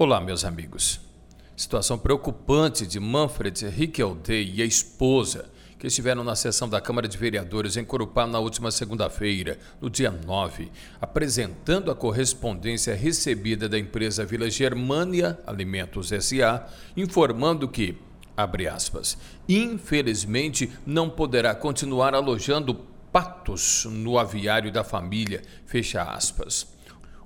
Olá, meus amigos. Situação preocupante de Manfred Rickeldey e a esposa, que estiveram na sessão da Câmara de Vereadores em Corupá na última segunda-feira, no dia 9, apresentando a correspondência recebida da empresa Vila Germânia Alimentos SA, informando que, abre aspas, infelizmente não poderá continuar alojando patos no aviário da família, fecha aspas.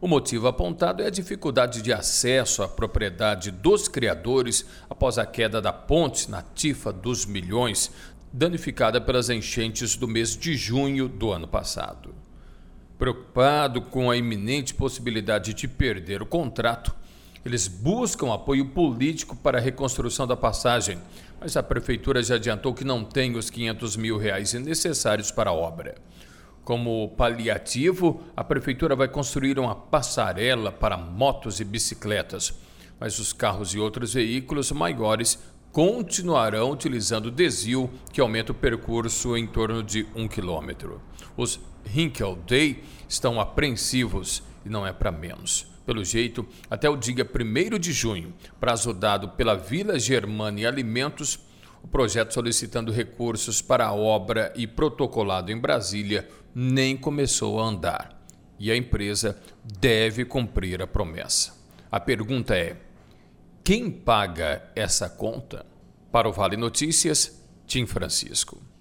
O motivo apontado é a dificuldade de acesso à propriedade dos criadores após a queda da ponte nativa dos Milhões, danificada pelas enchentes do mês de junho do ano passado. Preocupado com a iminente possibilidade de perder o contrato, eles buscam apoio político para a reconstrução da passagem, mas a prefeitura já adiantou que não tem os 500 mil reais necessários para a obra. Como paliativo, a prefeitura vai construir uma passarela para motos e bicicletas, mas os carros e outros veículos maiores continuarão utilizando desvio que aumenta o percurso em torno de um quilômetro. Os Hinkel Day estão apreensivos e não é para menos. Pelo jeito, até o dia 1 de junho, prazo dado pela Vila Germânia Alimentos, o projeto solicitando recursos para a obra e protocolado em Brasília nem começou a andar. E a empresa deve cumprir a promessa. A pergunta é: quem paga essa conta? Para o Vale Notícias, Tim Francisco.